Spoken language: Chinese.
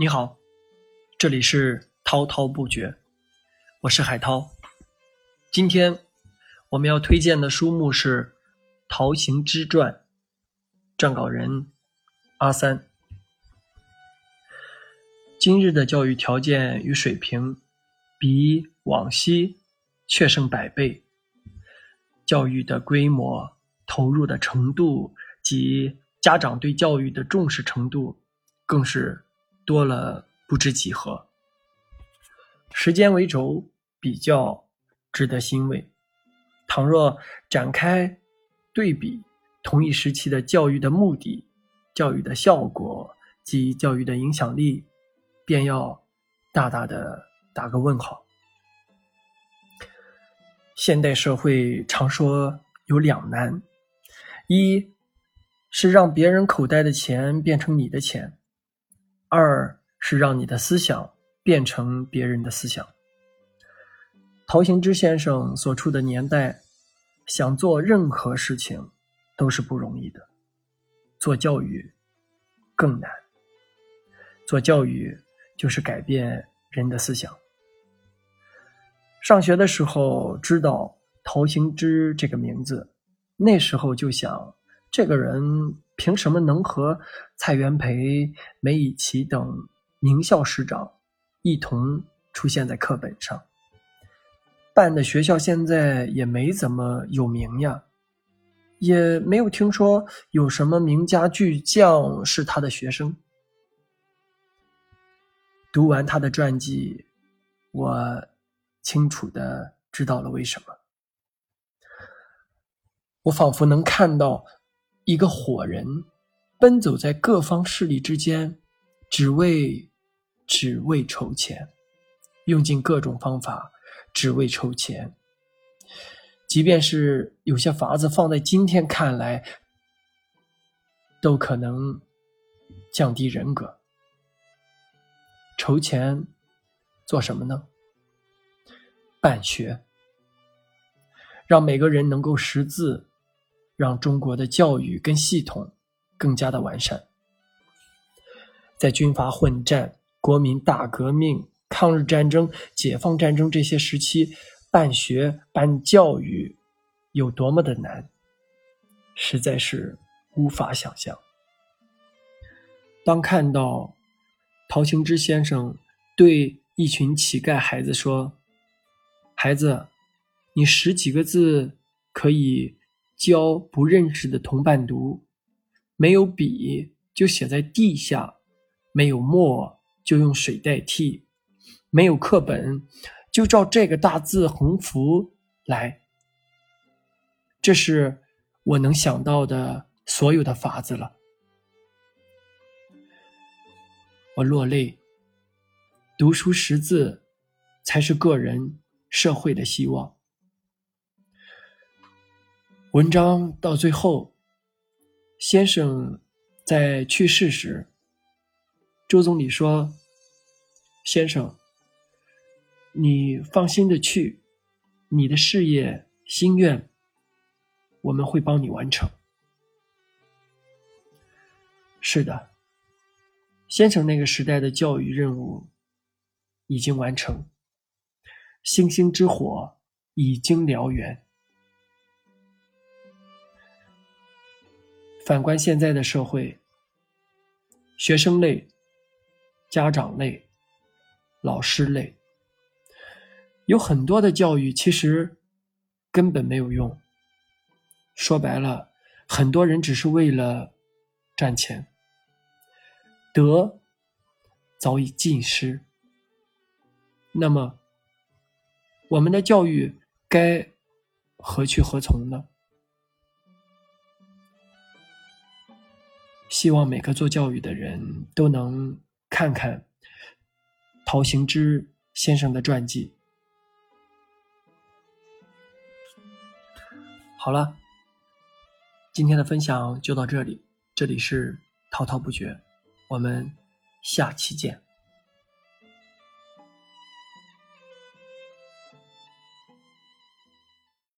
你好，这里是滔滔不绝，我是海涛。今天我们要推荐的书目是《陶行知传》，撰稿人阿三。今日的教育条件与水平比往昔却胜百倍，教育的规模、投入的程度及家长对教育的重视程度，更是多了不知几何。时间为轴，比较值得欣慰。倘若展开对比，同一时期的教育的目的、教育的效果及教育的影响力，便要大大的打个问号。现代社会常说有两难：一是让别人口袋的钱变成你的钱；二是让你的思想变成别人的思想。陶行知先生所处的年代，想做任何事情都是不容易的，做教育更难。做教育就是改变人的思想。上学的时候知道陶行知这个名字，那时候就想，这个人凭什么能和蔡元培、梅贻琦等名校师长一同出现在课本上？办的学校现在也没怎么有名呀，也没有听说有什么名家巨匠是他的学生。读完他的传记，我清楚的知道了为什么。我仿佛能看到一个火人奔走在各方势力之间，只为只为筹钱，用尽各种方法。只为筹钱，即便是有些法子放在今天看来，都可能降低人格。筹钱做什么呢？办学，让每个人能够识字，让中国的教育跟系统更加的完善。在军阀混战、国民大革命。抗日战争、解放战争这些时期，办学办教育有多么的难，实在是无法想象。当看到陶行知先生对一群乞丐孩子说：“孩子，你十几个字可以教不认识的同伴读，没有笔就写在地下，没有墨就用水代替。”没有课本，就照这个大字横幅来。这是我能想到的所有的法子了。我落泪。读书识字，才是个人、社会的希望。文章到最后，先生在去世时，周总理说：“先生。”你放心的去，你的事业心愿，我们会帮你完成。是的，先生那个时代的教育任务已经完成，星星之火已经燎原。反观现在的社会，学生累，家长累，老师累。有很多的教育其实根本没有用。说白了，很多人只是为了赚钱，德早已尽失。那么，我们的教育该何去何从呢？希望每个做教育的人都能看看陶行知先生的传记。好了，今天的分享就到这里。这里是滔滔不绝，我们下期见。